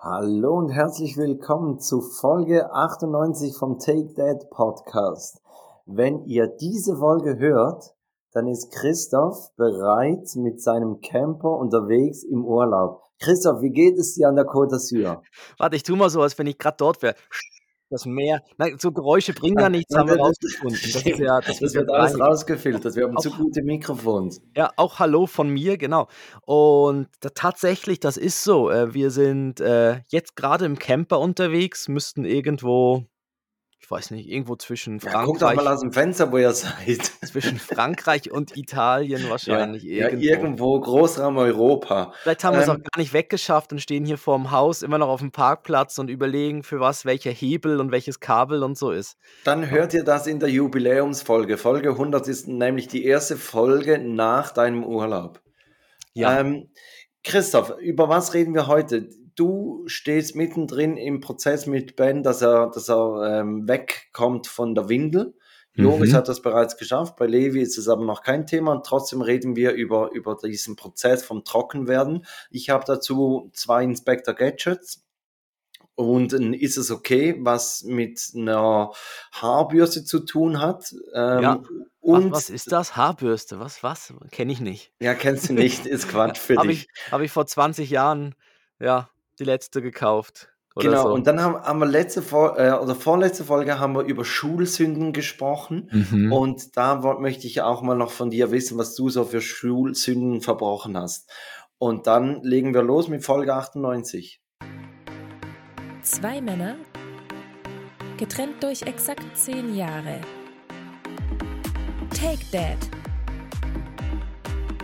Hallo und herzlich willkommen zu Folge 98 vom Take That Podcast. Wenn ihr diese Folge hört, dann ist Christoph bereits mit seinem Camper unterwegs im Urlaub. Christoph, wie geht es dir an der Côte d'Azur? Warte, ich tu mal so, als wenn ich gerade dort wäre. Das Meer. Nein, so Geräusche bringen ja nichts, haben wir rausgefunden. Das, ist ja, das, das wird alles rausgefiltert. Wir haben auch, zu gute Mikrofons. Ja, auch Hallo von mir, genau. Und da, tatsächlich, das ist so. Äh, wir sind äh, jetzt gerade im Camper unterwegs, müssten irgendwo ich weiß nicht, irgendwo zwischen Frankreich. Ja, guckt doch mal aus dem Fenster, wo ihr seid. Zwischen Frankreich und Italien wahrscheinlich. Ja, irgendwo. ja irgendwo Großraum Europa. Vielleicht haben wir es auch ähm, gar nicht weggeschafft und stehen hier vorm Haus immer noch auf dem Parkplatz und überlegen, für was welcher Hebel und welches Kabel und so ist. Dann hört ihr das in der Jubiläumsfolge. Folge 100 ist nämlich die erste Folge nach deinem Urlaub. Ja. Ähm, Christoph, über was reden wir heute? Du stehst mittendrin im Prozess mit Ben, dass er, dass er ähm, wegkommt von der Windel. Joris mhm. hat das bereits geschafft, bei Levi ist es aber noch kein Thema und trotzdem reden wir über, über diesen Prozess vom Trockenwerden. Ich habe dazu zwei Inspector Gadgets und ein ist es okay, was mit einer Haarbürste zu tun hat. Ähm, ja. Und was, was, ist das? Haarbürste? Was, was? Kenne ich nicht. Ja, kennst du nicht, ist Quatsch für dich. Habe ich vor 20 Jahren, ja, die letzte gekauft. Genau, so. und dann haben, haben wir letzte äh, oder vorletzte Folge haben wir über Schulsünden gesprochen. Mhm. Und da möchte ich auch mal noch von dir wissen, was du so für Schulsünden verbrochen hast. Und dann legen wir los mit Folge 98. Zwei Männer, getrennt durch exakt zehn Jahre. Take Dad.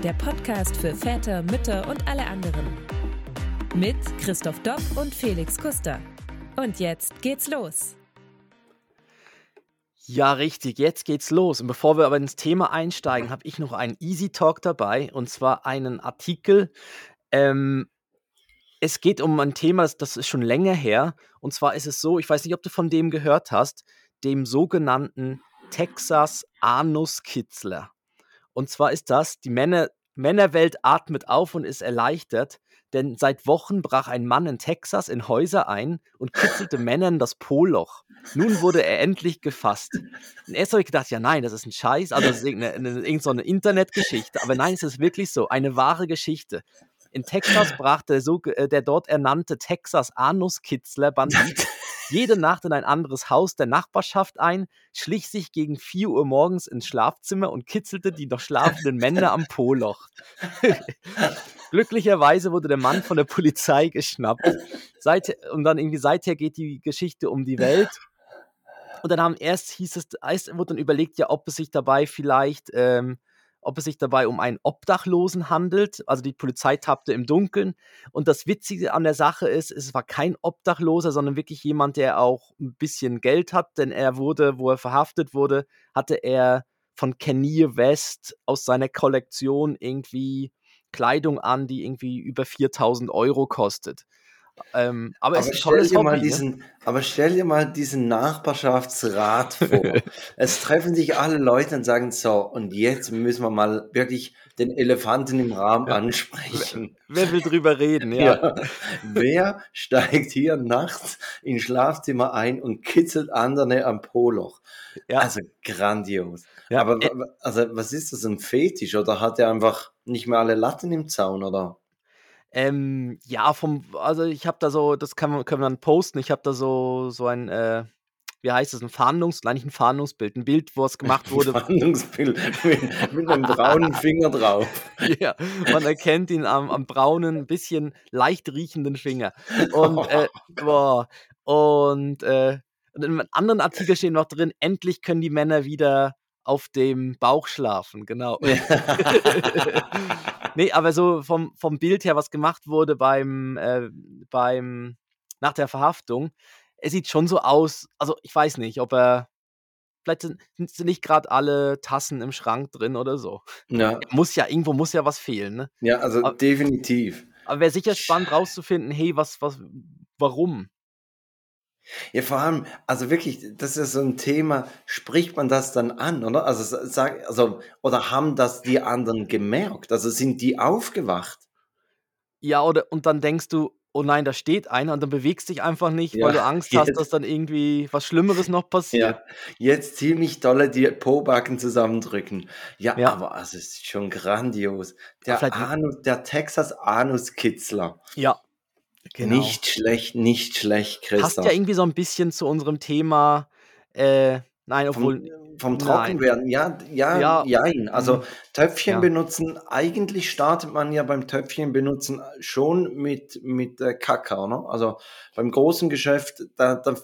Der Podcast für Väter, Mütter und alle anderen. Mit Christoph Dopp und Felix Kuster. Und jetzt geht's los. Ja, richtig, jetzt geht's los. Und bevor wir aber ins Thema einsteigen, habe ich noch einen Easy Talk dabei und zwar einen Artikel. Ähm, es geht um ein Thema, das, ist schon länger her. Und zwar ist es so, ich weiß nicht, ob du von dem gehört hast, dem sogenannten Texas Anuskitzler. Und zwar ist das, die Männer, Männerwelt atmet auf und ist erleichtert, denn seit Wochen brach ein Mann in Texas in Häuser ein und kitzelte Männern das Poloch. Nun wurde er endlich gefasst. Und erst habe ich gedacht, ja nein, das ist ein Scheiß, also das ist irgendeine, so Internetgeschichte. Aber nein, es ist wirklich so, eine wahre Geschichte. In Texas brach der, so, äh, der dort ernannte Texas Anuskitzler Bandit jede Nacht in ein anderes Haus der Nachbarschaft ein, schlich sich gegen 4 Uhr morgens ins Schlafzimmer und kitzelte die noch schlafenden Männer am Poloch. Glücklicherweise wurde der Mann von der Polizei geschnappt. Seit, und dann irgendwie seither geht die Geschichte um die Welt. Und dann haben erst hieß es, erst wurde dann überlegt, ja, ob es sich dabei vielleicht ähm, ob es sich dabei um einen Obdachlosen handelt. Also die Polizei tappte im Dunkeln. Und das Witzige an der Sache ist, es war kein Obdachloser, sondern wirklich jemand, der auch ein bisschen Geld hat, denn er wurde, wo er verhaftet wurde, hatte er von Kanye West aus seiner Kollektion irgendwie Kleidung an, die irgendwie über 4000 Euro kostet. Ähm, aber, aber, stell dir Hobby, mal ne? diesen, ne? aber stell dir mal diesen Nachbarschaftsrat vor. es treffen sich alle Leute und sagen so, und jetzt müssen wir mal wirklich den Elefanten im Raum ja. ansprechen. Wer will drüber reden, ja. ja. Wer steigt hier nachts ins Schlafzimmer ein und kitzelt andere am Poloch? Ja. Also grandios. Aber also, was ist das, ein Fetisch? Oder hat er einfach nicht mehr alle Latten im Zaun, oder? Ähm, ja, vom, also ich habe da so, das kann man, können wir dann posten, ich habe da so, so ein, äh, wie heißt das, ein Fahndungs, nein, nicht ein Fahndungsbild, ein Bild, wo es gemacht wurde. Ein Fahndungsbild mit, mit einem braunen Finger drauf. ja, man erkennt ihn am, am braunen, bisschen leicht riechenden Finger. Und, äh, boah, und, äh, und in einem anderen Artikel steht noch drin, endlich können die Männer wieder auf dem Bauch schlafen, genau. Nee, aber so vom, vom Bild her, was gemacht wurde beim, äh, beim, nach der Verhaftung, es sieht schon so aus, also ich weiß nicht, ob er, vielleicht sind, sind nicht gerade alle Tassen im Schrank drin oder so. Ja. Muss ja, irgendwo muss ja was fehlen, ne? Ja, also aber, definitiv. Aber wäre sicher spannend rauszufinden, hey, was, was, warum? Ja, vor allem, also wirklich, das ist so ein Thema, spricht man das dann an, oder? Also, sag, also, oder haben das die anderen gemerkt? Also sind die aufgewacht? Ja, oder und dann denkst du, oh nein, da steht einer und dann bewegst dich einfach nicht, Ja, weil du Angst hast, jetzt dass dann irgendwie was Schlimmeres noch passiert. ja, jetzt ziemlich dolle die Pobacken zusammendrücken. Ja, Ja. aber es ist schon grandios. Der vielleicht Anus der Texas Anuskitzler. ja, genau. Nicht schlecht, nicht schlecht, Passt ja Christoph. irgendwie so ein bisschen zu unserem Thema, äh, nein, obwohl Vom vom. Trockenwerden, ja, ja, Ja, jein. Also hm, Töpfchen ja. benutzen, eigentlich startet man ja beim Töpfchen benutzen schon mit, mit äh, Kakao, ne? Also beim großen Geschäft, da, da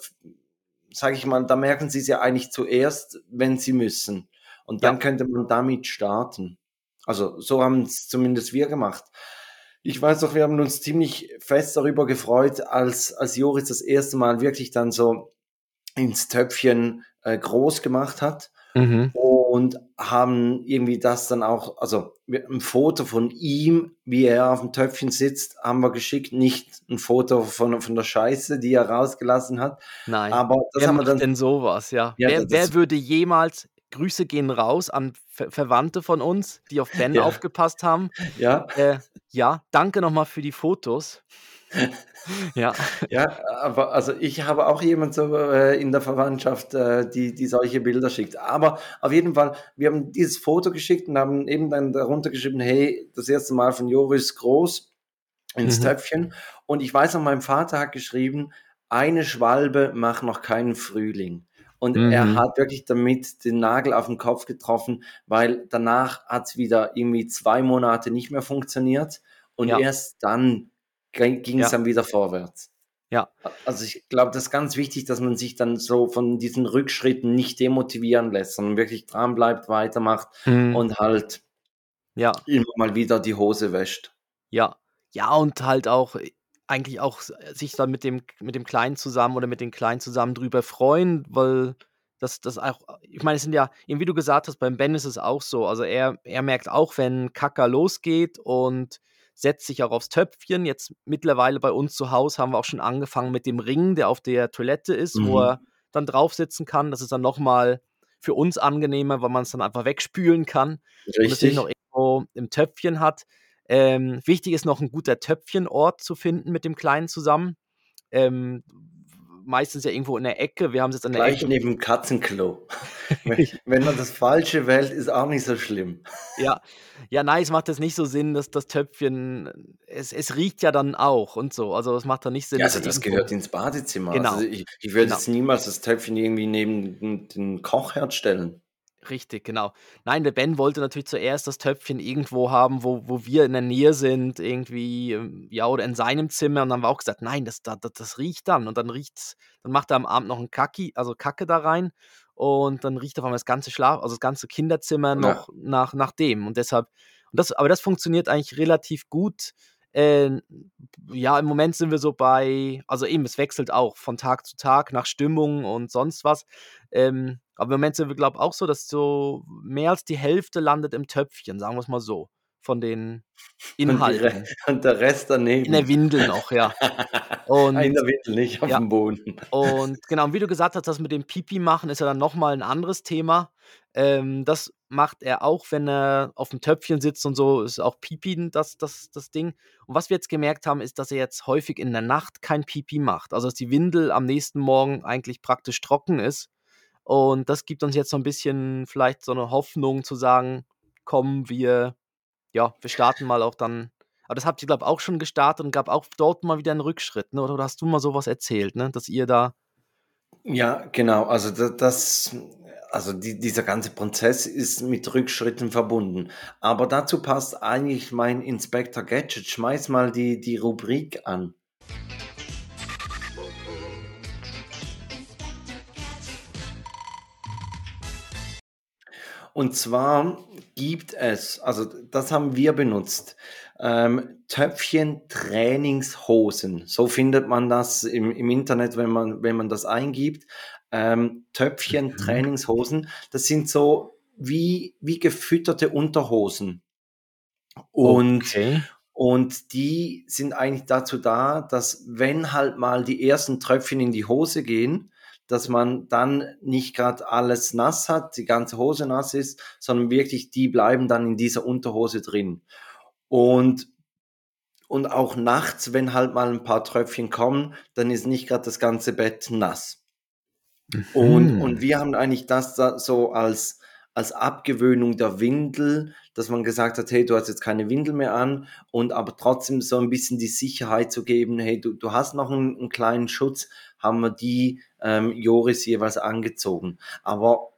sage ich mal, da merken sie es ja eigentlich zuerst, wenn sie müssen. Und dann Ja. könnte man damit starten. Also so haben es zumindest wir gemacht. Ich weiß doch, wir haben uns ziemlich fest darüber gefreut, als, als Joris das erste Mal wirklich dann so ins Töpfchen äh, groß gemacht hat Mhm. und haben irgendwie das dann auch, also ein Foto von ihm, wie er auf dem Töpfchen sitzt, haben wir geschickt, nicht ein Foto von, von der Scheiße, die er rausgelassen hat, Nein. aber das Wer haben wir dann, denn sowas, ja? ja, Wer, wer würde jemals, Grüße gehen raus an Ver Verwandte von uns, die auf Ben ja, aufgepasst haben. ja, Äh, ja, danke nochmal für die Fotos. Ja, ja, aber also ich habe auch jemand so äh, in der Verwandtschaft, äh, die, die solche Bilder schickt. Aber auf jeden Fall, wir haben dieses Foto geschickt und haben eben dann darunter geschrieben, hey, das erste Mal von Joris groß ins mhm. Töpfchen. Und ich weiß noch, mein Vater hat geschrieben, eine Schwalbe macht noch keinen Frühling. Und er Mhm. hat wirklich damit den Nagel auf den Kopf getroffen, weil danach hat es wieder irgendwie zwei Monate nicht mehr funktioniert und Ja, erst dann ging es ja, dann wieder vorwärts. ja. Also ich glaube, das ist ganz wichtig, dass man sich dann so von diesen Rückschritten nicht demotivieren lässt, sondern wirklich dran bleibt, weitermacht Mhm. und halt Ja, immer mal wieder die Hose wäscht. ja. Ja, und halt auch eigentlich auch s sich dann mit dem mit dem Kleinen zusammen oder mit den Kleinen zusammen drüber freuen, weil das das auch ich meine, es sind ja eben wie du gesagt hast, beim Ben ist es auch so. Also, er er merkt auch, wenn Kaka losgeht und setzt sich auch aufs Töpfchen. Jetzt mittlerweile bei uns zu Hause haben wir auch schon angefangen mit dem Ring, der auf der Toilette ist, wo Mhm. er dann drauf sitzen kann. Das ist dann noch mal für uns angenehmer, weil man's dann einfach wegspülen kann und es nicht noch Richtig. irgendwo im Töpfchen hat. Ähm, wichtig ist noch 'n guter Töpfchenort zu finden mit dem Kleinen zusammen. Ähm, meistens ja irgendwo in der Ecke. Wir haben's jetzt an der Gleich Ecke neben dem Katzenklo. Wenn man das Falsche wählt, ist auch nicht so schlimm. Ja. Ja, nein, es macht jetzt nicht so Sinn, dass das Töpfchen es es riecht ja dann auch und so. Also, es macht dann nicht Sinn, Ja, also das irgendwo gehört ins Badezimmer. Also Genau. ich ich würde Genau. jetzt niemals das Töpfchen irgendwie neben den den Kochherd stellen. Richtig, genau. Nein, der Ben wollte natürlich zuerst das Töpfchen irgendwo haben, wo wo wir in der Nähe sind, irgendwie, ähm, ja, oder in seinem Zimmer und dann haben wir auch gesagt: „Nein, das da da das riecht dann.“ Und dann riecht's dann macht er am Abend noch 'n Kacki also Kacke da rein und dann riecht auf einmal das ganze Schlaf also das ganze Kinderzimmer Ja. noch nach nach dem. Und deshalb und das aber das funktioniert eigentlich relativ gut. Ähm, ja, im Moment sind wir so bei also eben, es wechselt auch von Tag zu Tag nach Stimmung und sonst was. Ähm, aber im Moment sind wir, glaube auch so, dass so mehr als die Hälfte landet im Töpfchen, sagen wir's mal so, von den Und Inhalten. und der Rest In der daneben. Windel noch, ja. Ah, in Und der Windel, nicht ja. aufm Boden. Und genau, und wie du gesagt hast, das mit dem Pipi machen ist ja dann noch mal 'n anderes Thema. Ähm, das macht er auch, wenn er aufm Töpfchen sitzt und so, ist auch Pipi das das das Ding. Und was wir jetzt gemerkt haben, ist, dass er jetzt häufig in der Nacht kein Pipi macht. Also, dass die Windel am nächsten Morgen eigentlich praktisch trocken ist. Und das gibt uns jetzt so 'n bisschen vielleicht so 'ne Hoffnung zu sagen: „Komm, wir ja, wir starten mal auch dann“ aber das habt ihr, glaube auch schon gestartet und gab auch dort mal wieder 'n Rückschritt, ne? Oder hast du mal so was erzählt, ne, dass ihr da Ja, genau. Also da das also die dieser ganze Prozess ist mit Rückschritten verbunden. Aber dazu passt eigentlich mein Inspector Gadget. Schmeiß mal die die Rubrik an. Und zwar gibt es also das haben wir benutzt, ähm, Töpfchen-Trainingshosen. So findet man das im im Internet, wenn man wenn man das eingibt. Ähm, Mhm. Töpfchen-Trainingshosen, das sind so wie wie gefütterte Unterhosen. Und Okay. und die sind eigentlich dazu da, dass wenn halt mal die ersten Tröpfchen in die Hose gehen, dass man dann nicht grad alles nass hat, die ganze Hose nass ist, sondern wirklich die bleiben dann in dieser Unterhose drin. Und und auch nachts, wenn halt mal ein paar Tröpfchen kommen, dann ist nicht gerade das ganze Bett nass. Mhm. Und, und wir haben eigentlich das so als, als Abgewöhnung der Windel, dass man gesagt hat, hey, du hast jetzt keine Windel mehr an und aber trotzdem so ein bisschen die Sicherheit zu geben, hey, du, du hast noch einen, einen kleinen Schutz, haben wir die ähm, Joris jeweils angezogen. Aber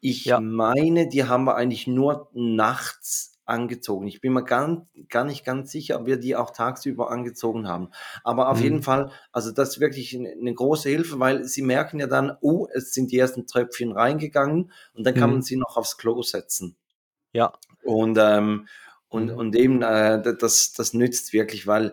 ich ja. meine, die haben wir eigentlich nur nachts angezogen. Ich bin mir gar, gar nicht ganz sicher, ob wir die auch tagsüber angezogen haben. Aber auf mhm. jeden Fall, also das ist wirklich eine, große Hilfe, weil sie merken ja dann, oh, es sind die ersten Tröpfchen reingegangen und dann kann mhm. man sie noch aufs Klo setzen. Ja. Und, ähm, und, mhm. und eben, äh, das, das nützt wirklich, weil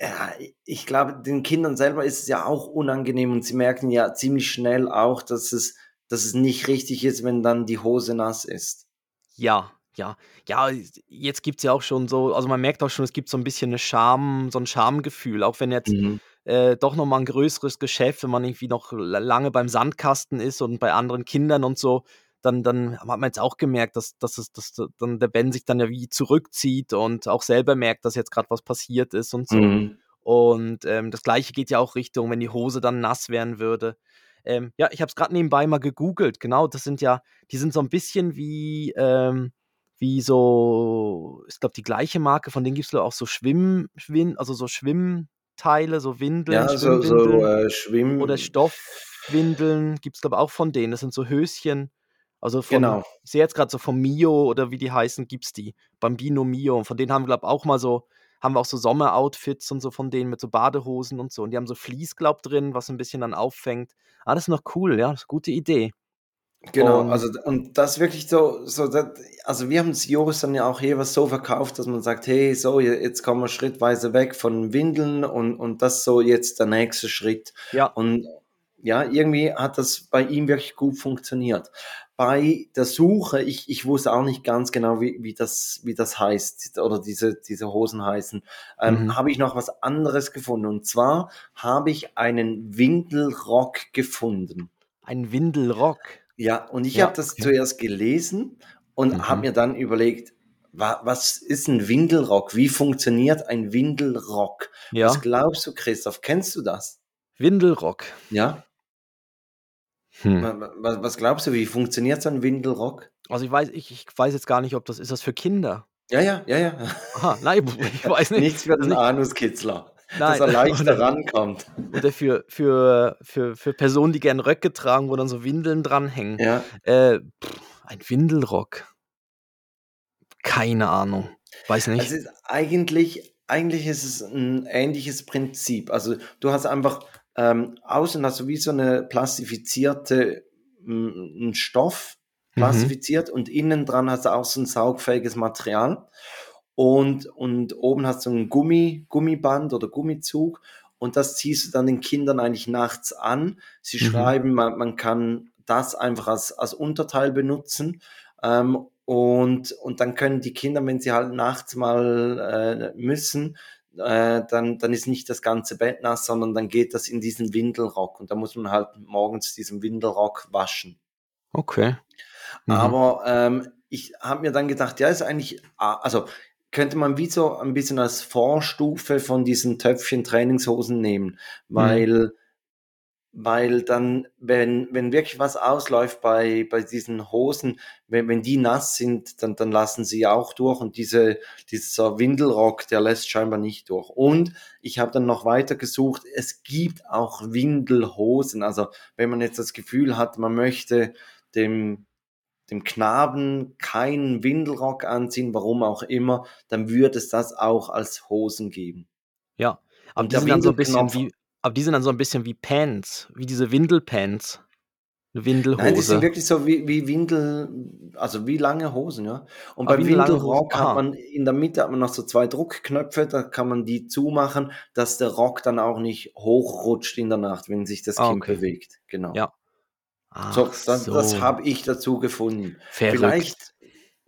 ja, ich glaube, den Kindern selber ist es ja auch unangenehm und sie merken ja ziemlich schnell auch, dass es, dass es nicht richtig ist, wenn dann die Hose nass ist. Ja, ja, ja, jetzt gibt es ja auch schon so, also man merkt auch schon, es gibt so ein bisschen eine Scham, so ein Schamgefühl, auch wenn jetzt mhm. äh, doch nochmal ein größeres Geschäft, wenn man irgendwie noch lange beim Sandkasten ist und bei anderen Kindern und so, dann, dann hat man jetzt auch gemerkt, dass, dass, es, dass dann der Ben sich dann ja wie zurückzieht und auch selber merkt, dass jetzt gerade was passiert ist und so. Mhm. Und ähm, das gleiche geht ja auch Richtung, wenn die Hose dann nass werden würde. Ähm, ja, ich habe es gerade nebenbei mal gegoogelt. Genau, das sind ja, die sind so ein bisschen wie, ähm, wie so, ich glaube, die gleiche Marke, von denen gibt es auch so Schwimm, Schwimm, also so Schwimmteile, so Windeln, ja, so, so äh, Schwimm oder Stoffwindeln gibt es, glaube ich, auch von denen. Das sind so Höschen. Also von, genau. ich sehe jetzt gerade so vom Mio oder wie die heißen, gibt es die. Bambino Mio. Und von denen haben wir, glaube ich, auch mal so, haben wir auch so Sommeroutfits und so von denen mit so Badehosen und so. Und die haben so Vlies, glaube ich, drin, was ein bisschen dann auffängt. Ah, das ist noch cool, ja, das ist eine gute Idee. Genau, und, also und das wirklich so, so das, also wir haben es Joris dann ja auch jeweils so verkauft, dass man sagt, hey, so, jetzt kommen wir schrittweise weg von Windeln und, und das so jetzt der nächste Schritt. Ja. Und ja, irgendwie hat das bei ihm wirklich gut funktioniert. Bei der Suche, ich, ich wusste auch nicht ganz genau, wie, wie, das, wie das heißt oder diese, diese Hosen heißen, ähm, mhm. habe ich noch was anderes gefunden. Und zwar habe ich einen Windelrock gefunden. Ein Windelrock? Ja, und ich ja, habe das okay. zuerst gelesen und mhm. habe mir dann überlegt, wa was ist ein Windelrock? Wie funktioniert ein Windelrock? Ja. Was glaubst du, Christoph? Kennst du das? Windelrock. Ja. Hm. Was, was, glaubst du, wie funktioniert so ein Windelrock? Also ich weiß, ich, ich weiß jetzt gar nicht, ob das ist das für Kinder. Ja, ja, ja, ja. Aha, nein, ich weiß nicht. Nichts für den Anuskitzler. Dass er leichter rankommt. Oder für, für, für, für Personen, die gerne Röcke tragen, wo dann so Windeln dranhängen. Ja. Äh, ein Windelrock. Keine Ahnung. Weiß nicht. Also eigentlich, eigentlich ist es ein ähnliches Prinzip. Also du hast einfach ähm, außen hast du wie so eine plastifizierte einen Stoff mhm. plastifiziert mhm. und innen dran hast du auch so ein saugfähiges Material und, und oben hast du ein Gummi, Gummiband oder Gummizug und das ziehst du dann den Kindern eigentlich nachts an. Sie mhm. schreiben, man, man kann das einfach als, als Unterteil benutzen. Ähm, und, und dann können die Kinder, wenn sie halt nachts mal äh, müssen, äh, dann, dann ist nicht das ganze Bett nass, sondern dann geht das in diesen Windelrock und da muss man halt morgens diesen Windelrock waschen. Okay. Mhm. Aber ähm, ich habe mir dann gedacht, ja, ist eigentlich, also könnte man wie so ein bisschen als Vorstufe von diesen Töpfchen Trainingshosen nehmen, weil, mhm. weil dann, wenn, wenn wirklich was ausläuft bei, bei diesen Hosen, wenn, wenn die nass sind, dann, dann lassen sie auch durch und diese, dieser Windelrock, der lässt scheinbar nicht durch. Und ich habe dann noch weiter gesucht, es gibt auch Windelhosen, also wenn man jetzt das Gefühl hat, man möchte dem dem Knaben keinen Windelrock anziehen, warum auch immer, dann würde es das auch als Hosen geben. Ja, aber die sind dann so ein bisschen wie, aber die sind dann so ein bisschen wie Pants, wie diese Windelpants. Eine Windelhose. Nein, die sind wirklich so wie, wie Windel, also wie lange Hosen, ja. Und aber beim Windelrock hat man in der Mitte hat man noch so zwei Druckknöpfe, da kann man die zumachen, dass der Rock dann auch nicht hochrutscht in der Nacht, wenn sich das ah, Kind okay. bewegt. Genau. Ja, Ach so, das, so. das habe ich dazu gefunden. Verrückt. Vielleicht,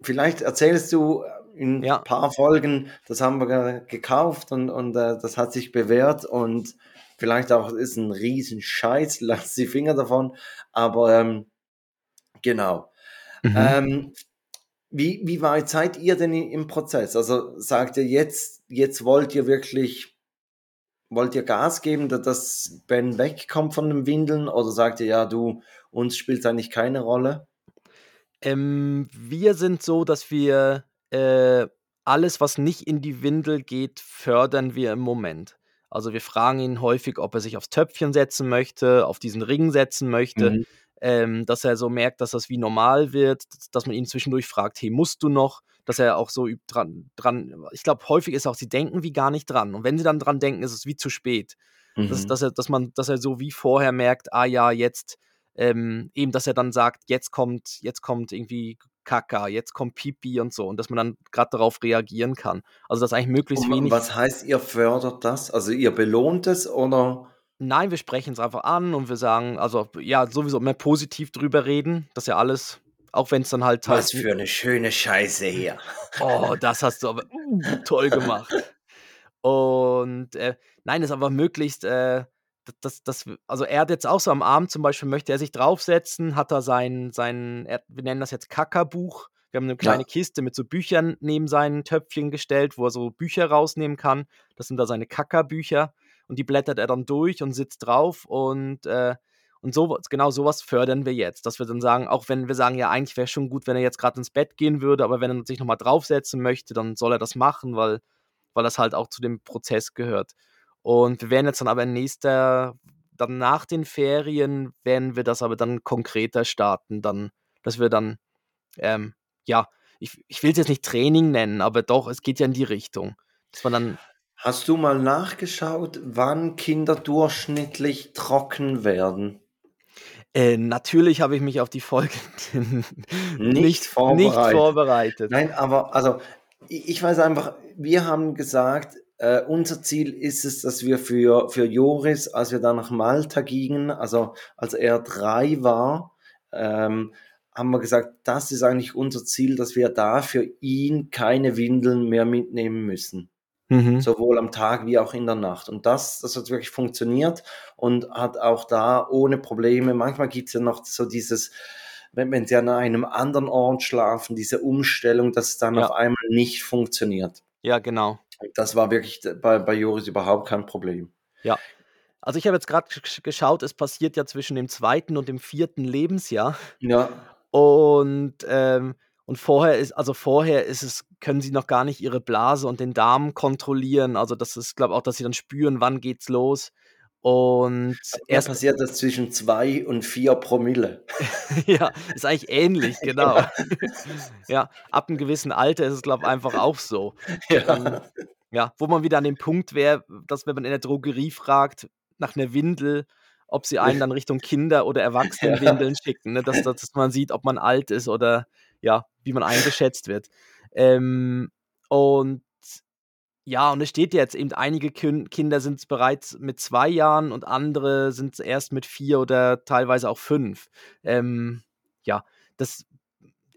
vielleicht erzählst du in ja. ein paar Folgen, das haben wir gekauft und, und äh, das hat sich bewährt und vielleicht auch ist ein riesen Scheiß, lass die Finger davon, aber ähm, genau. Mhm. Ähm, wie, wie weit seid ihr denn im Prozess? Also sagt ihr jetzt, jetzt wollt ihr wirklich, wollt ihr Gas geben, dass Ben wegkommt von den Windeln oder sagt ihr, ja, du, uns spielt eigentlich keine Rolle? Ähm, wir sind so, dass wir äh, alles, was nicht in die Windel geht, fördern wir im Moment. Also wir fragen ihn häufig, ob er sich aufs Töpfchen setzen möchte, auf diesen Ring setzen möchte, mhm. ähm, dass er so merkt, dass das wie normal wird, dass man ihn zwischendurch fragt, hey, musst du noch? Dass er auch so dran, dran ich glaube, häufig ist auch, sie denken wie gar nicht dran. Und wenn sie dann dran denken, ist es wie zu spät. Mhm. Dass, dass, er, dass, man, dass er so wie vorher merkt, ah ja, jetzt, ähm, eben, dass er dann sagt, jetzt kommt, jetzt kommt irgendwie Kaka, jetzt kommt Pipi und so und dass man dann gerade darauf reagieren kann. Also das eigentlich möglichst und wenig. Was heißt, ihr fördert das? Also ihr belohnt es oder? Nein, wir sprechen es einfach an und wir sagen, also ja, sowieso mehr positiv drüber reden, dass ja alles, auch wenn es dann halt. Was halt, für eine schöne Scheiße hier. Oh, das hast du aber uh, toll gemacht. Und äh, nein, es ist aber möglichst, äh, das, das, also er hat jetzt auch so am Abend zum Beispiel, möchte er sich draufsetzen, hat er sein, sein er, wir nennen das jetzt Kackerbuch. Wir haben eine kleine ja. Kiste mit so Büchern neben seinen Töpfchen gestellt, wo er so Bücher rausnehmen kann. Das sind da seine Kackerbücher. Und die blättert er dann durch und sitzt drauf. Und, äh, und so, genau sowas fördern wir jetzt. Dass wir dann sagen, auch wenn wir sagen, ja, eigentlich wäre schon gut, wenn er jetzt gerade ins Bett gehen würde, aber wenn er sich nochmal draufsetzen möchte, dann soll er das machen, weil, weil das halt auch zu dem Prozess gehört. Und wir werden jetzt dann aber in nächster, dann nach den Ferien, werden wir das aber dann konkreter starten, dann, dass wir dann, ähm, ja, ich, ich will es jetzt nicht Training nennen, aber doch, es geht ja in die Richtung. Dass man dann. Hast du mal nachgeschaut, wann Kinder durchschnittlich trocken werden? Äh, natürlich habe ich mich auf die Folge nicht, nicht, vorbereitet. nicht vorbereitet. Nein, aber also ich weiß einfach, wir haben gesagt, äh, unser Ziel ist es, dass wir für, für Joris, als wir da nach Malta gingen, also als er drei war, ähm, haben wir gesagt, das ist eigentlich unser Ziel, dass wir da für ihn keine Windeln mehr mitnehmen müssen. Mhm. Sowohl am Tag wie auch in der Nacht. Und das, das hat wirklich funktioniert und hat auch da ohne Probleme. Manchmal gibt es ja noch so dieses, wenn, wenn sie an einem anderen Ort schlafen, diese Umstellung, dass es dann ja. auf einmal nicht funktioniert. Ja, genau. Das war wirklich bei, bei Joris überhaupt kein Problem. Ja. Also ich habe jetzt gerade geschaut, es passiert ja zwischen dem zweiten und dem vierten Lebensjahr. Ja. Und, ähm, und vorher ist, also vorher ist es, können sie noch gar nicht ihre Blase und den Darm kontrollieren. Also das ist, glaube ich, auch, dass sie dann spüren, wann geht's los. Und erst passiert das zwischen zwei und vier Promille. ja, ist eigentlich ähnlich, genau. ja, ab einem gewissen Alter ist es, glaube ich, einfach auch so. Ja. Dann, ja, wo man wieder an dem Punkt wäre, dass wenn man in der Drogerie fragt nach einer Windel, ob sie einen dann Richtung Kinder- oder Erwachsenenwindeln ja. schicken, ne? dass, dass man sieht, ob man alt ist oder ja, wie man eingeschätzt wird. Ähm, und ja, und es steht jetzt eben, einige Kinder sind bereits mit zwei Jahren und andere sind erst mit vier oder teilweise auch fünf. Ähm, ja, das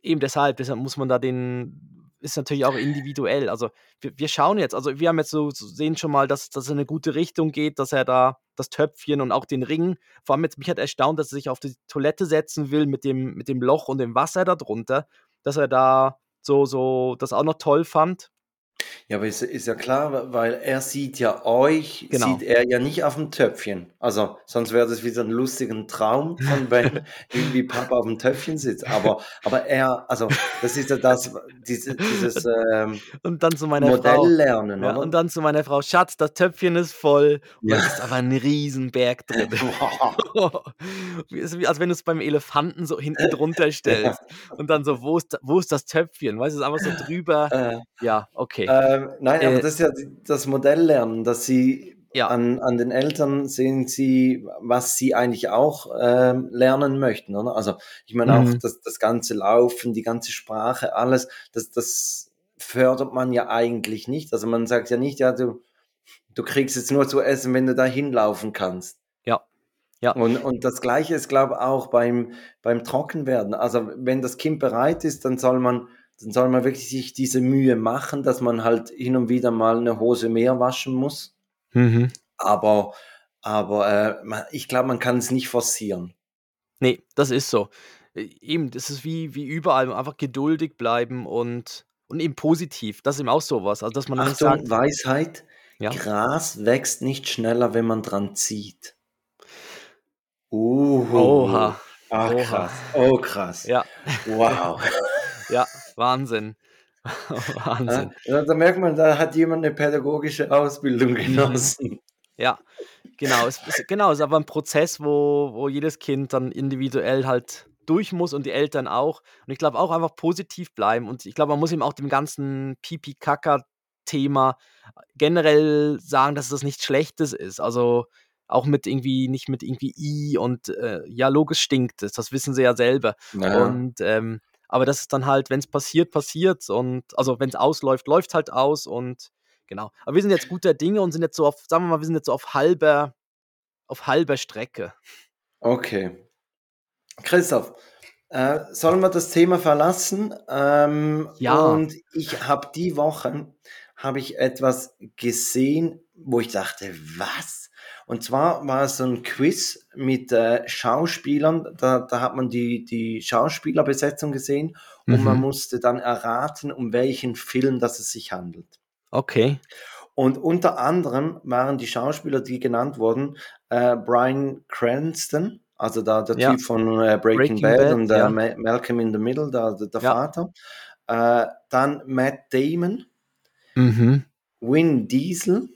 eben deshalb, deshalb muss man da den, ist natürlich auch individuell. Also wir, wir schauen jetzt, also wir haben jetzt so, sehen schon mal, dass das in eine gute Richtung geht, dass er da das Töpfchen und auch den Ring, vor allem jetzt mich hat erstaunt, dass er sich auf die Toilette setzen will mit dem, mit dem Loch und dem Wasser darunter, dass er da so, so das auch noch toll fand. Ja, aber ist, ist ja klar, weil er sieht ja euch, Genau. sieht er ja nicht auf dem Töpfchen. Also, sonst wäre das wieder ein lustiger Traum von Ben, wie Papa auf dem Töpfchen sitzt. Aber, aber er, also, das ist ja das, diese, dieses ähm, Und dann zu meiner Frau. Modell lernen, Ja, und dann zu meiner Frau, Schatz, das Töpfchen ist voll. Und da ist aber ein Riesenberg drin. Wie wie- Als wenn du es beim Elefanten so hinten drunter stellst. Und dann so, wo ist, wo ist das Töpfchen? Weißt du, es ist einfach so drüber. Äh, Ja, okay. Ähm, nein, aber äh, das ist ja das Modelllernen, dass sie ja. an, an den Eltern sehen sie, was sie eigentlich auch ähm, lernen möchten. Oder? Also ich meine mhm. auch das, das ganze Laufen, die ganze Sprache, alles, das, das fördert man ja eigentlich nicht. Also man sagt ja nicht, ja, du, du kriegst jetzt nur zu essen, wenn du da hinlaufen kannst. Ja. Ja. Und, und das Gleiche ist, glaube ich, auch beim, beim Trockenwerden. Also wenn das Kind bereit ist, dann soll man dann soll man wirklich sich diese Mühe machen, dass man halt hin und wieder mal eine Hose mehr waschen muss. Mhm. Aber, aber äh, ich glaube, man kann es nicht forcieren. Nee, das ist so. Äh, eben, das ist wie wie überall, einfach geduldig bleiben und und eben positiv. Das ist eben auch so was. Also, dass man Achtung, sagt Weisheit: Ja? Gras wächst nicht schneller, wenn man dran zieht. Uhu. Oha. Ah, Oha. krass. Oh, krass. Ja. Wow. Ja, Wahnsinn. Wahnsinn. ja, da merkt man, da hat jemand eine pädagogische Ausbildung Mhm. genossen. Ja, genau. Es ist genau, es ist aber 'n Prozess, wo wo jedes Kind dann individuell halt durch muss und die Eltern auch. Und ich glaube auch einfach positiv bleiben und ich glaube, man muss eben auch dem ganzen Pipi-Kaka-Thema generell sagen, dass das nichts Schlechtes ist. Also, auch mit irgendwie nicht mit irgendwie „i“ und, äh, ja, logisch stinkt es, das wissen sie ja selber. Ja. Und, ähm aber das ist dann halt wenn's passiert, passiert's und also, wenn's ausläuft, läuft's halt aus und genau. Aber wir sind jetzt guter Dinge und sind jetzt so auf sagen wir mal, wir sind jetzt so auf halber auf halber Strecke. Okay. Christoph, äh, sollen wir das Thema verlassen? Ähm, Ja. und ich habe die Woche habe ich etwas gesehen, wo ich dachte: „Was?“ Und zwar war es so 'n Quiz mit, äh, Schauspielern. Da da hat man die die Schauspielerbesetzung gesehen und man Mhm. musste dann erraten, um welchen Film das es sich handelt. Okay. Und unter anderem waren die Schauspieler, die genannt wurden, äh, Bryan Cranston, also da der Ja. Typ von, äh, Breaking Breaking Bad Bad, und, äh, ja. Ma Malcolm in the Middle, da d der Ja. Vater. Äh, dann Matt Damon, Mhm. Vin Diesel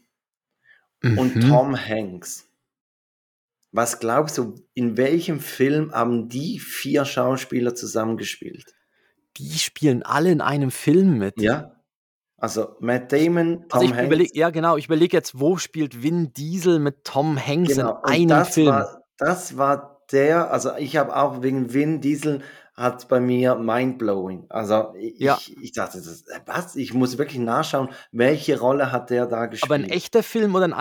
und Mhm. Tom Hanks. Was glaubst du, in welchem Film haben die 4 Schauspieler zusammengespielt? Die spielen alle in einem Film mit? Ja. Also, Matt Damon, Also, Tom ich überlege Hanks ja genau, ich überlege jetzt, wo spielt Vin Diesel mit Tom Hanks in Genau, und einem das Film? war das war der also, ich habe auch wegen Vin Diesel hat's bei mir mindblowing. Also, i Ja. ich ich dachte: „Das äh, was?“ Ich muss wirklich nachschauen, welche Rolle hat der da Aber 'n gespielt? echter Film oder 'n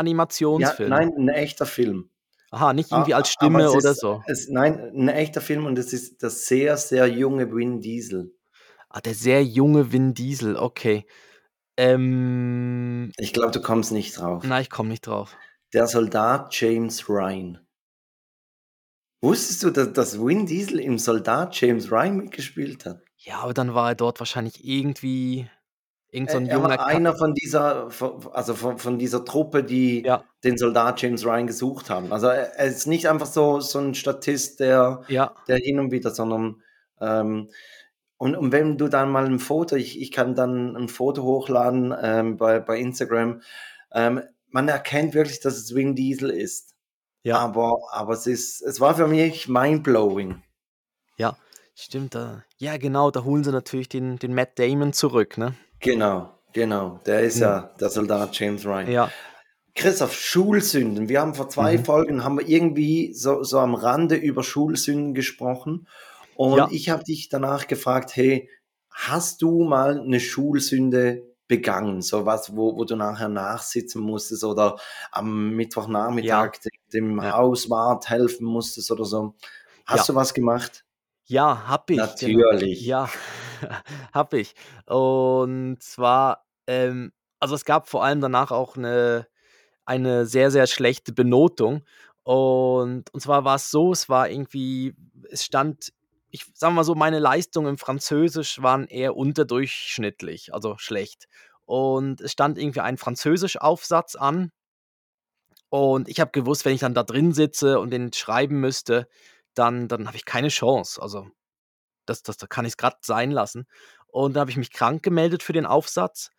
Ja, Animationsfilm? nein, 'n echter Film. Aha, nicht A irgendwie als aber Stimme es oder ist so? es nein, 'n echter Film und es ist der sehr, sehr junge Vin Diesel. Ah, der sehr junge Vin Diesel, okay. Ähm Ich glaube, du kommst nicht drauf. Na, ich komme nicht drauf. Der Soldat James Ryan. Wusstest du, da dass Vin Diesel im Soldat James Ryan mitgespielt hat? Ja, aber dann war er dort wahrscheinlich irgendwie irgend so Äh, 'n er junger war Ka einer von dieser also, von von dieser Truppe, die Ja. den Soldat James Ryan gesucht haben. Also, er er ist nicht einfach so so 'n Statist, der Ja. der hin und wieder sondern, ähm und und wenn du dann mal 'n Foto ich ich kann dann 'n Foto hochladen, ähm, bei bei Instagram. Ähm, man erkennt wirklich, dass es Vin Diesel ist. Ja. Aber aber es ist es war für mich mindblowing. Ja, stimmt, da ja genau, da holen sie natürlich den den Matt Damon zurück, ne? Genau, genau. Der ist Mhm. ja der Soldat James Ryan. Ja. Christoph, Schulsünden. Wir haben vor 2 Mhm. Folgen haben wir irgendwie so so am Rande über Schulsünden gesprochen. Und Ja. ich habe dich danach gefragt: „Hey, hast du mal 'ne Schulsünde begangen?“ So was, wo wo du nachher nachsitzen musstest oder am Ja. Mittwochnachmittag de dem Ja. Hauswart helfen musstest oder so. Hast Ja. du was gemacht? Ja, habe ich, genau. Natürlich. Ja, habe ich. Und zwar, ähm also, es gab vor allem danach auch 'ne eine sehr, sehr schlechte Benotung. Und und zwar war's so, es war irgendwie es stand ich sage mal so, meine Leistungen im Französisch waren eher unterdurchschnittlich, also, schlecht. Und es stand irgendwie ein Französischaufsatz an. Und ich habe gewusst, wenn ich dann da drin sitze und den schreiben müsste, dann dann habe ich keine Chance. Also, das das da kann ich's grad sein lassen. Und da habe ich mich krank gemeldet für den Aufsatz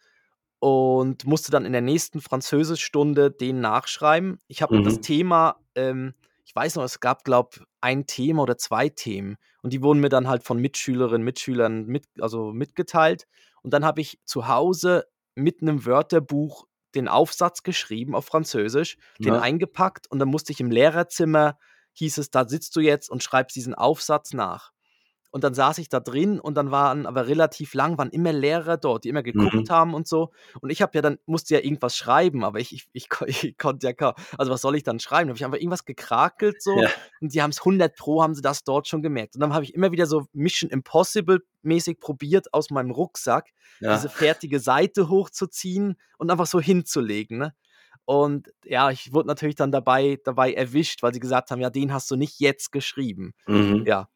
und musste dann in der nächsten Französischstunde den nachschreiben. Ich habe das Mhm. Thema ähm, ich weiß noch, es gab, glaube ein Thema oder 2 Themen und die wurden mir dann halt von Mitschülerinnen, Mitschülern mit also, mitgeteilt. Und dann habe ich zu Hause mit 'nem Wörterbuch den Aufsatz geschrieben auf Französisch, den Ja. eingepackt und dann musste ich im Lehrerzimmer hieß es: „Da sitzt du jetzt und schreibst diesen Aufsatz nach.“ Und dann saß ich da drin und dann waren aber relativ lang waren immer Lehrer dort, die immer geguckt Mhm. haben und so. Und ich habe ja dann musste ja irgendwas schreiben, aber ich ich ich ich konnte ja ka also, was soll ich dann schreiben? Da habe ich einfach irgendwas gekrakelt so Ja. und die haben's 100 Pro haben sie das dort schon gemerkt. Und dann habe ich immer wieder so Mission Impossible mäßig probiert, aus meinem Rucksack diese Ja. fertige Seite hochzuziehen und einfach so hinzulegen, ne? Und ja, ich wurde natürlich dann dabei dabei erwischt, weil sie gesagt haben: „Ja, den hast du nicht jetzt geschrieben.“ Mhm. Ja.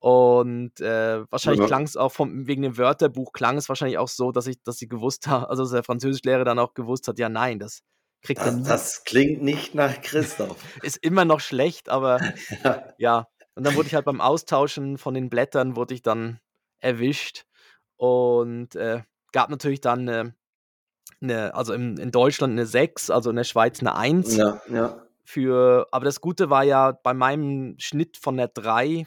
Und äh, wahrscheinlich ja. klang es auch vom, wegen dem Wörterbuch, klang es wahrscheinlich auch so, dass ich, dass sie gewusst hat, also der Französischlehrer dann auch gewusst hat, ja nein, das kriegt das, er nie. Das klingt nicht nach Christoph. Ist immer noch schlecht, aber ja. ja. Und dann wurde ich halt beim Austauschen von den Blättern, wurde ich dann erwischt und äh, gab natürlich dann eine, eine also in, in Deutschland eine 6, also in der Schweiz eine 1. Ja, ja. Für, aber das Gute war ja, bei meinem Schnitt von der 3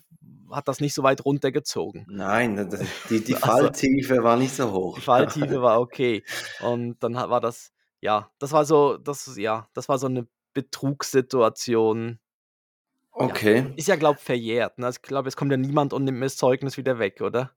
hat das nicht so weit runtergezogen. Nein, die, die also Falltiefe also, war nicht so hoch. Die Falltiefe war okay. Und dann war das, ja, das war so, das, ja, das war so eine Betrugssituation. Okay. Ja, ist ja, glaube ich, verjährt. Ne? Ich glaube, es kommt ja niemand und nimmt mir das Zeugnis wieder weg, oder?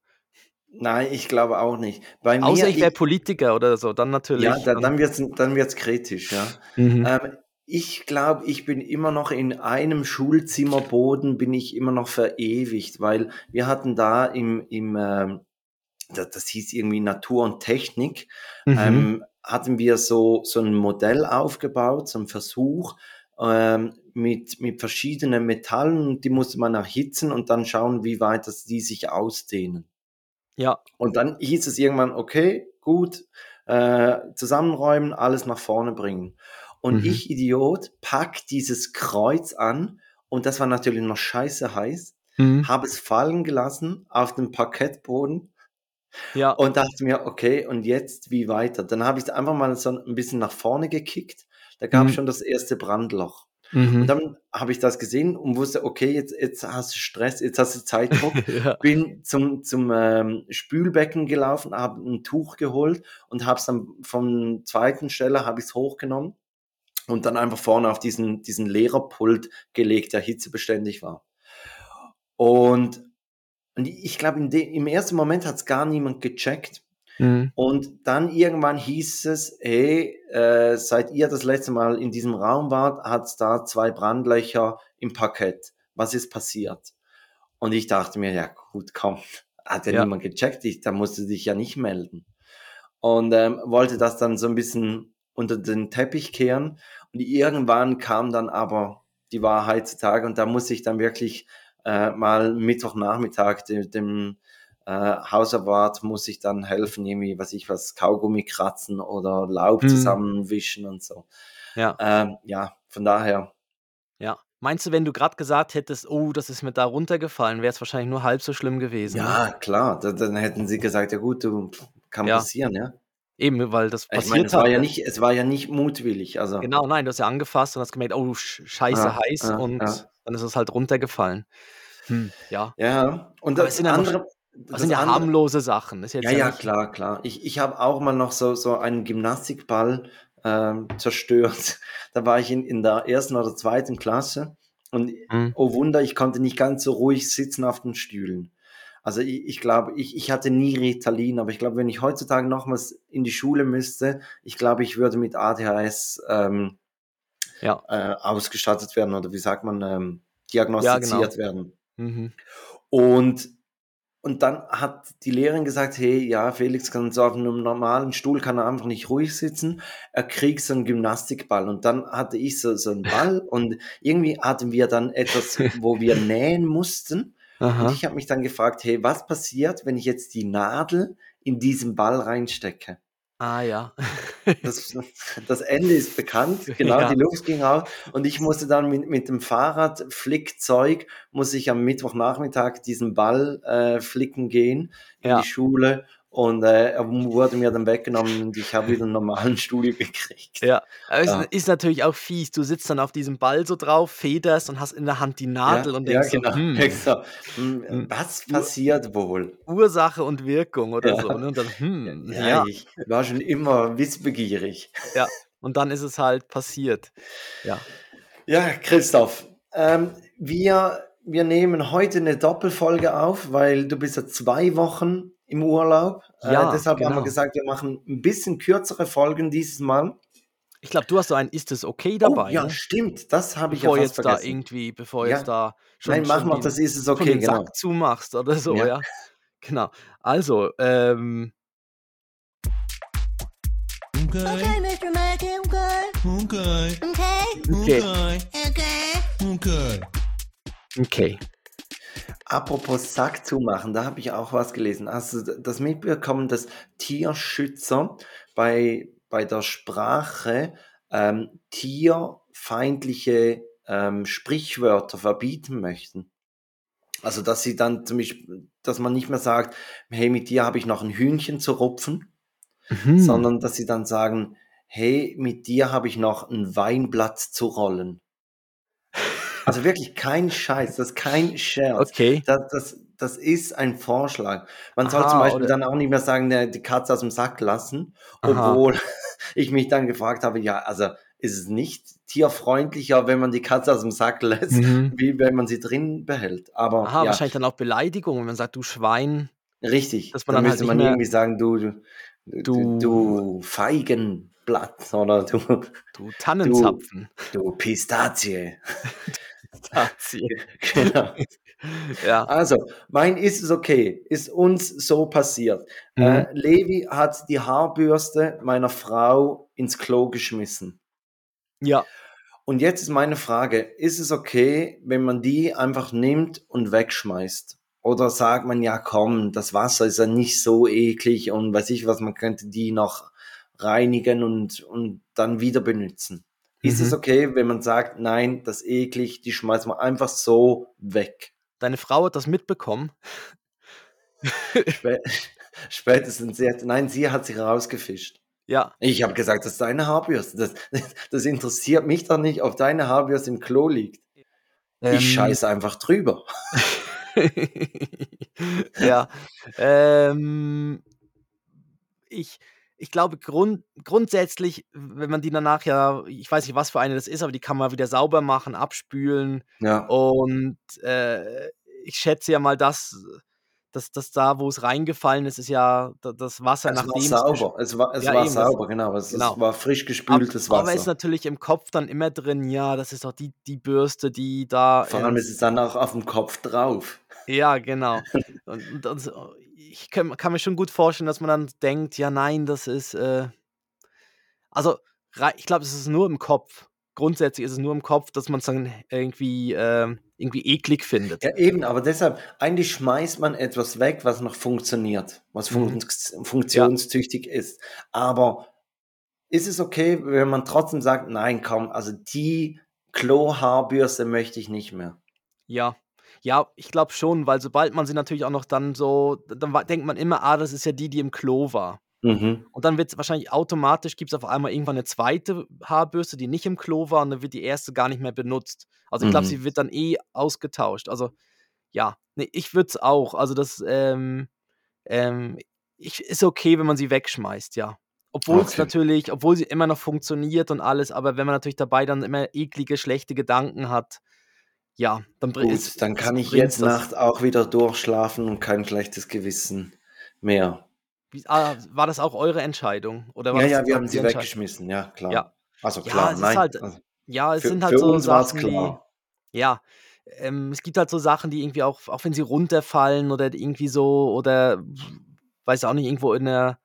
Nein, ich glaube auch nicht. Bei Außer mir, ich wäre Politiker oder so, dann natürlich. Ja, dann, dann wird es dann wird's kritisch, ja. Mhm. Ähm, ich glaube, ich bin immer noch in einem Schulzimmerboden, bin ich immer noch verewigt, weil wir hatten da im, im ähm, das, das hieß irgendwie Natur und Technik, mhm. ähm, hatten wir so, so ein Modell aufgebaut, so ein Versuch, ähm, mit, mit verschiedenen Metallen, die musste man erhitzen und dann schauen, wie weit das, die sich ausdehnen. Ja. Und dann hieß es irgendwann, okay, gut, äh, zusammenräumen, alles nach vorne bringen. Und mhm. ich, Idiot, pack dieses Kreuz an und das war natürlich noch scheiße heiß, mhm. habe es fallen gelassen auf dem Parkettboden ja. und dachte mir, okay, und jetzt wie weiter? Dann habe ich es einfach mal so ein bisschen nach vorne gekickt. Da gab es mhm. schon das erste Brandloch. Mhm. Und dann habe ich das gesehen und wusste, okay, jetzt, jetzt hast du Stress, jetzt hast du Zeitdruck. ja. Bin zum, zum ähm, Spülbecken gelaufen, habe ein Tuch geholt und habe es dann vom zweiten Stelle habe ich es hochgenommen und dann einfach vorne auf diesen, diesen Lehrerpult gelegt, der hitzebeständig war. Und, und ich glaube, im ersten Moment hat es gar niemand gecheckt. Mhm. Und dann irgendwann hieß es, hey, äh, seit ihr das letzte Mal in diesem Raum wart, hat es da zwei Brandlöcher im Parkett. Was ist passiert? Und ich dachte mir, ja gut, komm, hat ja, ja. niemand gecheckt, ich, da musste dich ja nicht melden. Und ähm, wollte das dann so ein bisschen unter den Teppich kehren. Und irgendwann kam dann aber die Wahrheit zutage und da muss ich dann wirklich äh, mal Mittwochnachmittag dem, dem äh, Hausarbeit muss ich dann helfen, irgendwie, was ich was, Kaugummi kratzen oder Laub mhm. zusammenwischen und so. Ja. Ähm, ja, von daher. Ja. Meinst du, wenn du gerade gesagt hättest, oh, das ist mir da runtergefallen, wäre es wahrscheinlich nur halb so schlimm gewesen? Ja, ne? klar. Da, dann hätten sie gesagt, ja gut, du, kann ja. passieren, ja. Eben, weil das passiert ich meine, es war ja nicht, es war ja nicht mutwillig. Also. Genau, nein, du hast ja angefasst und hast gemerkt, oh, scheiße ja, heiß ja, und ja. dann ist es halt runtergefallen. Hm, ja. Ja, und das andere. Das, das sind ja andere, harmlose Sachen. ja, ja, klar, klar. Ich, ich habe auch mal noch so, so einen Gymnastikball ähm, zerstört. Da war ich in, in der ersten oder zweiten Klasse und mhm. oh Wunder, ich konnte nicht ganz so ruhig sitzen auf den Stühlen. Also ich, ich glaube, ich, ich hatte nie Ritalin, aber ich glaube, wenn ich heutzutage nochmals in die Schule müsste, ich glaube, ich würde mit ADHS ähm, ja. äh, ausgestattet werden oder wie sagt man, ähm, diagnostiziert ja, genau. werden. Mhm. Und und dann hat die Lehrerin gesagt, hey, ja, Felix kann so auf einem normalen Stuhl, kann er einfach nicht ruhig sitzen. Er kriegt so einen Gymnastikball. Und dann hatte ich so, so einen Ball und irgendwie hatten wir dann etwas, wo wir nähen mussten. Aha. Und ich habe mich dann gefragt, hey, was passiert, wenn ich jetzt die Nadel in diesen Ball reinstecke? Ah ja. das, das, Ende ist bekannt, genau, ja. die Luft ging aus und ich musste dann mit, mit dem Fahrrad Flickzeug, muss ich am Mittwochnachmittag diesen Ball äh, flicken gehen in ja. die Schule und äh, er wurde mir dann weggenommen und ich habe wieder einen normalen Stuhl gekriegt. Ja, aber ja. es ist natürlich auch fies. Du sitzt dann auf diesem Ball so drauf, federst und hast in der Hand die Nadel ja, und denkst ja, genau. so, hm, so, hm, hm, was passiert wohl? Ursache und Wirkung oder ja. so. Ne? Und dann, hm, ja, ich war schon immer wissbegierig. Ja, und dann ist es halt passiert. Ja, ja Christoph, ähm, wir, wir nehmen heute eine Doppelfolge auf, weil du bist ja zwei Wochen im Urlaub. Äh, ja, äh, deshalb genau. haben wir genau. gesagt, wir machen ein bisschen kürzere Folgen dieses Mal. Ich glaube, du hast so ein Ist es okay dabei? Oh, ja, ne? stimmt. Das habe ich ja fast jetzt vergessen. da irgendwie, bevor ja. jetzt da schon, Nein, mach mal, das Ist es okay, den genau. Sack zumachst oder so, ja. ja. Genau. Also, ähm. Okay. okay, Mr. Mackey, okay. Okay. Okay. Okay. Okay. Okay. Okay. Apropos Sack zumachen, da habe ich auch was gelesen. Hast du das mitbekommen, dass Tierschützer bei, bei der Sprache ähm, tierfeindliche ähm, Sprichwörter verbieten möchten? Also, dass sie dann zum Beispiel, dass man nicht mehr sagt, hey, mit dir habe ich noch ein Hühnchen zu rupfen, Mhm. sondern dass sie dann sagen, hey, mit dir habe ich noch ein Weinblatt zu rollen. Also wirklich kein Scheiß, das ist kein Scherz. Okay. Das, das, das ist ein Vorschlag. Man soll Aha, zum Beispiel oder- dann auch nicht mehr sagen, der, die Katze aus dem Sack lassen, Aha. obwohl ich mich dann gefragt habe, ja, also ist es nicht tierfreundlicher, wenn man die Katze aus dem Sack lässt, Mhm. wie wenn man sie drin behält. Aber Aha, ja, wahrscheinlich dann auch Beleidigung, wenn man sagt, du Schwein. richtig. dass man dann dann halt müsste nicht man irgendwie sagen, du, du, du, Du- du Feigenblatt oder du, Du Tannenzapfen. du Pistazie. Genau. ja. Also, mein ist es okay, ist uns so passiert. Mhm. Äh, Levi hat die Haarbürste meiner Frau ins Klo geschmissen. ja. Und jetzt ist meine Frage, ist es okay, wenn man die einfach nimmt und wegschmeißt? Oder sagt man, ja komm, das Wasser ist ja nicht so eklig und weiß ich was, man könnte die noch reinigen und, und dann wieder benutzen. Ist Mhm. es okay, wenn man sagt, nein, das ist eklig, die schmeißen wir einfach so weg? Deine Frau hat das mitbekommen. Spä spätestens jetzt, nein, sie hat sich rausgefischt. Ja. Ich habe gesagt, das ist deine Haarbürste. Das, das interessiert mich doch nicht, ob deine Haarbürste im Klo liegt. Ähm, Ich scheiße einfach drüber. ja. Ähm, ich, ich glaube, grund, grundsätzlich, wenn man die danach ja, ich weiß nicht, was für eine das ist, aber die kann man wieder sauber machen, abspülen. Ja. Und äh, ich schätze ja mal, dass, dass, dass da, wo es reingefallen ist, ist ja da- das Wasser, Es war nachdem es sauber. Es war, es Ja, war eben, sauber, genau. Es, genau. war frisch gespültes aber ist Wasser. natürlich im Kopf dann immer drin, ja, das ist doch die, die Bürste, die da. Vor allem ist es dann auch auf dem Kopf drauf. Ja, genau. Und, und, und ich kann, kann mir schon gut vorstellen, dass man dann denkt, ja, nein, das ist. Äh, also, ich glaube, es ist nur im Kopf. Grundsätzlich ist es nur im Kopf, dass man es dann irgendwie, ähm, irgendwie eklig findet. Ja, eben, aber deshalb, eigentlich schmeißt man etwas weg, was noch funktioniert, was Mhm. fun funktionstüchtig ist. Aber ist es okay, wenn man trotzdem sagt, nein, komm, also die Klo-Haarbürste möchte ich nicht mehr? Ja. Ja, ich glaube schon, weil sobald man sie natürlich auch noch dann so, dann wa- denkt man immer, ah, das ist ja die, die im Klo war. Mhm. Und dann wird es wahrscheinlich automatisch, gibt es auf einmal irgendwann eine zweite Haarbürste, die nicht im Klo war und dann wird die erste gar nicht mehr benutzt. Also ich glaube, Mhm. sie wird dann eh ausgetauscht. Also ja, nee, ich würde es auch. Also das ähm, ähm, ich, ist okay, wenn man sie wegschmeißt, ja. Obwohl es Okay. natürlich, obwohl sie immer noch funktioniert und alles, aber wenn man natürlich dabei dann immer eklige, schlechte Gedanken hat, ja, dann bringt Gut, dann kann ich jetzt das. Nacht auch wieder durchschlafen und kein schlechtes Gewissen mehr. Wie, ah, war das auch eure Entscheidung? Oder war Ja, ja, die wir haben sie weggeschmissen, ja, klar. Ja. Also Ja, klar, es ist nein. halt- also, Ja, es für, sind halt so es Sachen, die. klar. Ja, ähm, es gibt halt so Sachen, die irgendwie auch, auch wenn sie runterfallen oder irgendwie so, oder weiß auch nicht, irgendwo in der,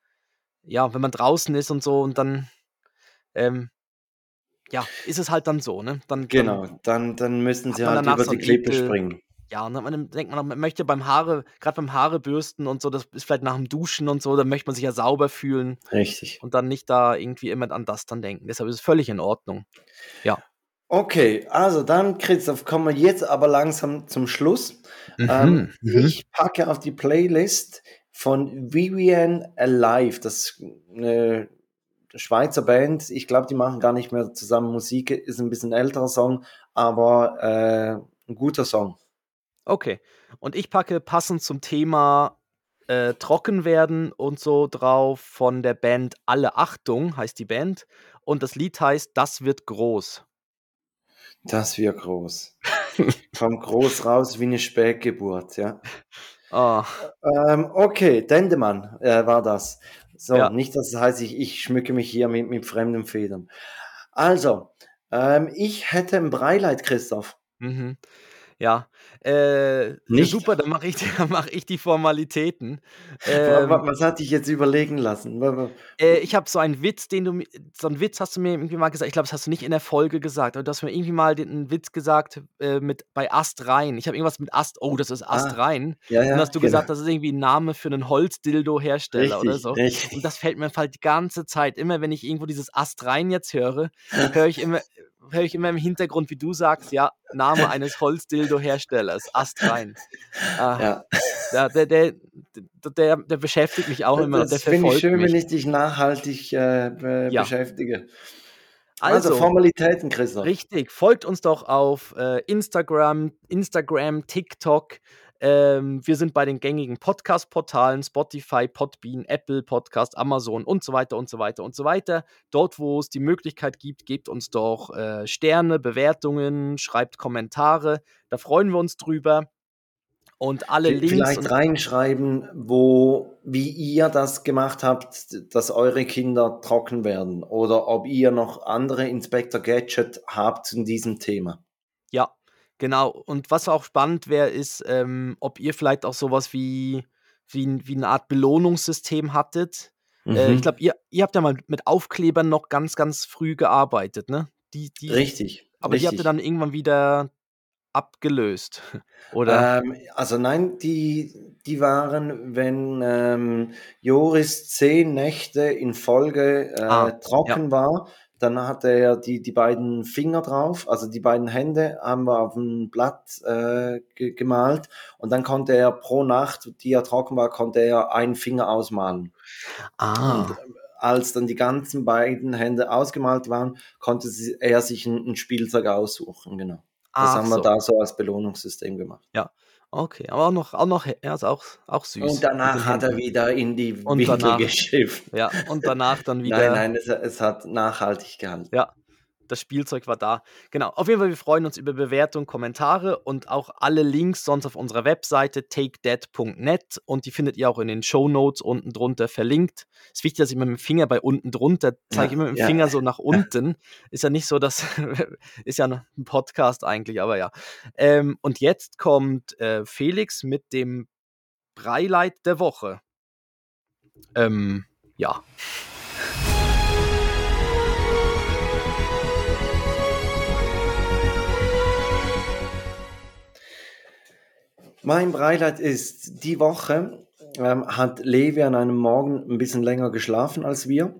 ja, wenn man draußen ist und so und dann, ähm, ja, ist es halt dann so, ne? Dann, Genau, Dann, dann, müssen sie halt über so die Klippe Ekel. springen. ja, und dann denkt man, man möchte beim Haare, gerade beim Haarebürsten und so, das ist vielleicht nach dem Duschen und so, dann möchte man sich ja sauber fühlen Richtig. und dann nicht da irgendwie immer an das dann denken. Deshalb ist es völlig in Ordnung. Ja. Okay, also dann, Christoph, kommen wir jetzt aber langsam zum Schluss. Ähm, Mhm. Ich packe auf die Playlist von Vivian Alive, das ist eine Schweizer Band. Ich glaube, die machen gar nicht mehr zusammen Musik, ist ein bisschen älterer Song, aber äh, ein guter Song. Okay. Und ich packe passend zum Thema äh, trocken werden und so drauf von der Band Alle Achtung, heißt die Band. Und das Lied heißt Das wird groß. Das wird groß. Kommt groß raus wie eine Spätgeburt, ja. Ah, Ähm, okay, Dendemann äh, war das. So, Ja. nicht, dass es heißt, ich, ich schmücke mich hier mit, mit fremden Federn. Also, ähm, ich hätte ein Breileid, Christoph. mhm. Ja, äh, ja, Nicht? super, dann mache ich, dann mach ich die Formalitäten. Ähm, Was hat dich jetzt überlegen lassen? Äh, ich habe so einen Witz, den du, so einen Witz hast du mir irgendwie mal gesagt. Ich glaube, das hast du nicht in der Folge gesagt, aber du hast mir irgendwie mal den, einen Witz gesagt äh, mit bei Ast rein. Ich habe irgendwas mit Ast. Oh, das ist Ast Ah, rein. ja, Und ja, hast du genau. gesagt, das ist irgendwie ein Name für einen Holzdildo-Hersteller oder Richtig, so. Und richtig. das fällt mir halt die ganze Zeit. Immer wenn ich irgendwo dieses Ast rein jetzt höre, höre ich immer, höre ich immer im Hintergrund, wie du sagst, ja, Name eines Holzdildo-Herstellers, Ast rein. Ah, Ja, der, der, der, der, beschäftigt mich auch immer, das finde ich schön, wenn mich. ich dich nachhaltig äh, be Ja, beschäftige. Also, also, Formalitäten, Christoph. richtig, folgt uns doch auf äh, Instagram, Instagram, TikTok. Ähm, wir sind bei den gängigen Podcast-Portalen, Spotify, Podbean, Apple Podcast, Amazon und so weiter und so weiter und so weiter. Dort, wo es die Möglichkeit gibt, gebt uns doch äh, Sterne, Bewertungen, schreibt Kommentare. Da freuen wir uns drüber. Und alle Links Vielleicht reinschreiben, wo, wie ihr das gemacht habt, dass eure Kinder trocken werden. Oder ob ihr noch andere Inspector Gadget habt zu diesem Thema. Ja, genau. Und was auch spannend wäre, ist, ähm, ob ihr vielleicht auch sowas wie, wie, wie eine Art Belohnungssystem hattet. Äh, ich Mhm. glaube, ihr, ihr habt ja mal mit Aufklebern noch ganz, ganz früh gearbeitet, ne? Die, die, Richtig, aber die habt ihr richtig. dann irgendwann wieder abgelöst, oder? Ähm, also nein, die, die waren, wenn ähm, Joris zehn Nächte in Folge äh, Ah, ja. trocken war, dann hatte er die, die beiden Finger drauf, also die beiden Hände haben wir auf ein Blatt äh, ge gemalt und dann konnte er pro Nacht, die er trocken war, konnte er einen Finger ausmalen. Und Ah, äh, als dann die ganzen beiden Hände ausgemalt waren, konnte er sich ein, ein Spielzeug aussuchen, genau. Das ach haben wir so. da so als Belohnungssystem gemacht. Ja, okay. Aber auch noch, auch noch, ja, ist auch, auch süß Und danach hat er wieder in die Und Winkel danach, geschifft. ja, und danach dann Nein, wieder. nein, es, es hat nachhaltig gehalten. Ja, das Spielzeug war da. Genau. Auf jeden Fall, wir freuen uns über Bewertungen, Kommentare und auch alle Links sonst auf unserer Webseite takedead.net und die findet ihr auch in den Show Notes unten drunter verlinkt. Ist wichtig, dass ich mit dem Finger bei unten drunter zeige, ich Ja, immer mit dem ja, Finger so nach unten. Ist ja nicht so, dass ist ja ein Podcast eigentlich, aber ja. Ähm, und jetzt kommt äh, Felix mit dem Breileit der Woche. Ähm, ja. Mein Beileid ist, die Woche ähm, hat Levi an einem Morgen ein bisschen länger geschlafen als wir.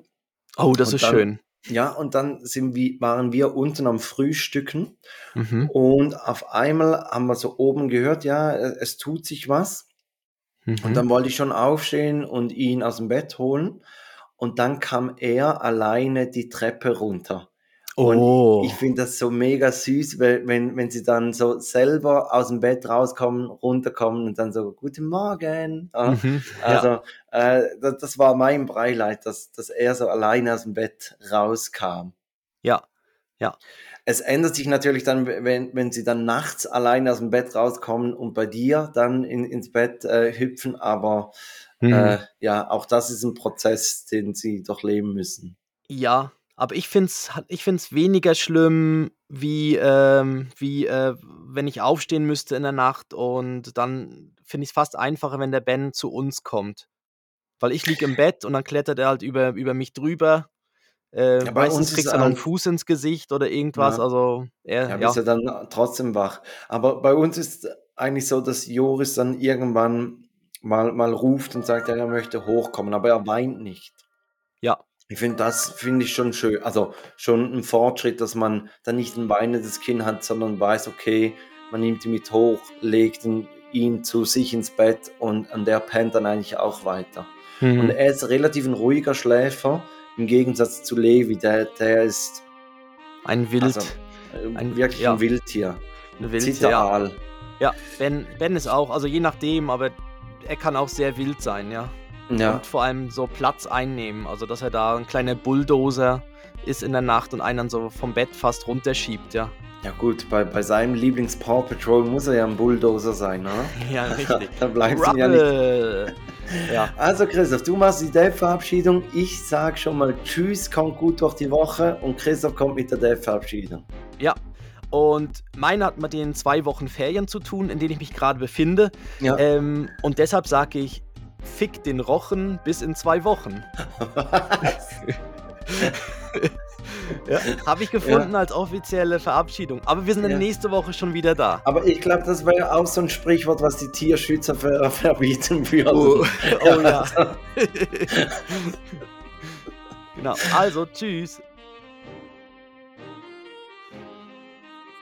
Oh, das Und ist dann, schön. ja, und dann wir, waren wir unten am Frühstücken Mhm. und auf einmal haben wir so oben gehört, ja, es tut sich was. Und Mhm. dann wollte ich schon aufstehen und ihn aus dem Bett holen. Und dann kam er alleine die Treppe runter. Und Oh. ich finde das so mega süß, wenn, wenn, wenn sie dann so selber aus dem Bett rauskommen, runterkommen und dann so, guten Morgen. Ja, Mhm. Ja. also, äh, das, das war mein Breileid, dass, dass er so alleine aus dem Bett rauskam. Ja. Ja. Es ändert sich natürlich dann, wenn, wenn sie dann nachts alleine aus dem Bett rauskommen und bei dir dann in, ins Bett äh, hüpfen, aber Mhm. äh, ja, auch das ist ein Prozess, den sie durchleben müssen. Ja, aber ich finde es ich find's weniger schlimm, wie, ähm, wie äh, wenn ich aufstehen müsste in der Nacht und dann finde ich es fast einfacher, wenn der Ben zu uns kommt. Weil ich liege im Bett und dann klettert er halt über, über mich drüber. Äh, Ja, bei uns kriegst du noch einen Fuß ins Gesicht oder irgendwas. ja, Also, er, ja, bist ja. ja dann trotzdem wach. Aber bei uns ist eigentlich so, dass Joris dann irgendwann mal, mal ruft und sagt, ja, er möchte hochkommen, aber er weint nicht. Ja. Ich finde, das finde ich schon schön. Also schon ein Fortschritt, dass man dann nicht ein weinendes Kind hat, sondern weiß, okay, man nimmt ihn mit hoch, legt ihn, ihn zu sich ins Bett und, und der pennt dann eigentlich auch weiter. Und Mhm. er ist relativ ein ruhiger Schläfer, im Gegensatz zu Levi, der, der ist Ein Wild. also äh, Ein, wirklich ja, ein Wildtier. ein Wildtier, ja. Ja, Ben, ben ist auch, also je nachdem, aber er kann auch sehr wild sein, ja. Ja. Und vor allem so Platz einnehmen. Also, dass er da ein kleiner Bulldozer ist in der Nacht und einen dann so vom Bett fast runterschiebt, ja. Ja gut, bei, bei seinem Lieblings-Paw Patrol muss er ja ein Bulldozer sein, oder? Ja, richtig. da bleibt es ja nicht. Ja, Also Christoph, du machst die Dev-Verabschiedung. Ich sag schon mal Tschüss, kommt gut durch die Woche und Christoph kommt mit der Dev-Verabschiedung. ja. Und meine hat mit den zwei Wochen Ferien zu tun, in denen ich mich gerade befinde. Ja. Ähm, und deshalb sage ich, fick den Rochen bis in zwei Wochen. ja, Habe ich gefunden als offizielle Verabschiedung. Aber wir sind dann Ja. nächste Woche schon wieder da. Aber ich glaube, das wäre auch so ein Sprichwort, was die Tierschützer ver verbieten würden. Oh, oh ja. genau. Also, tschüss.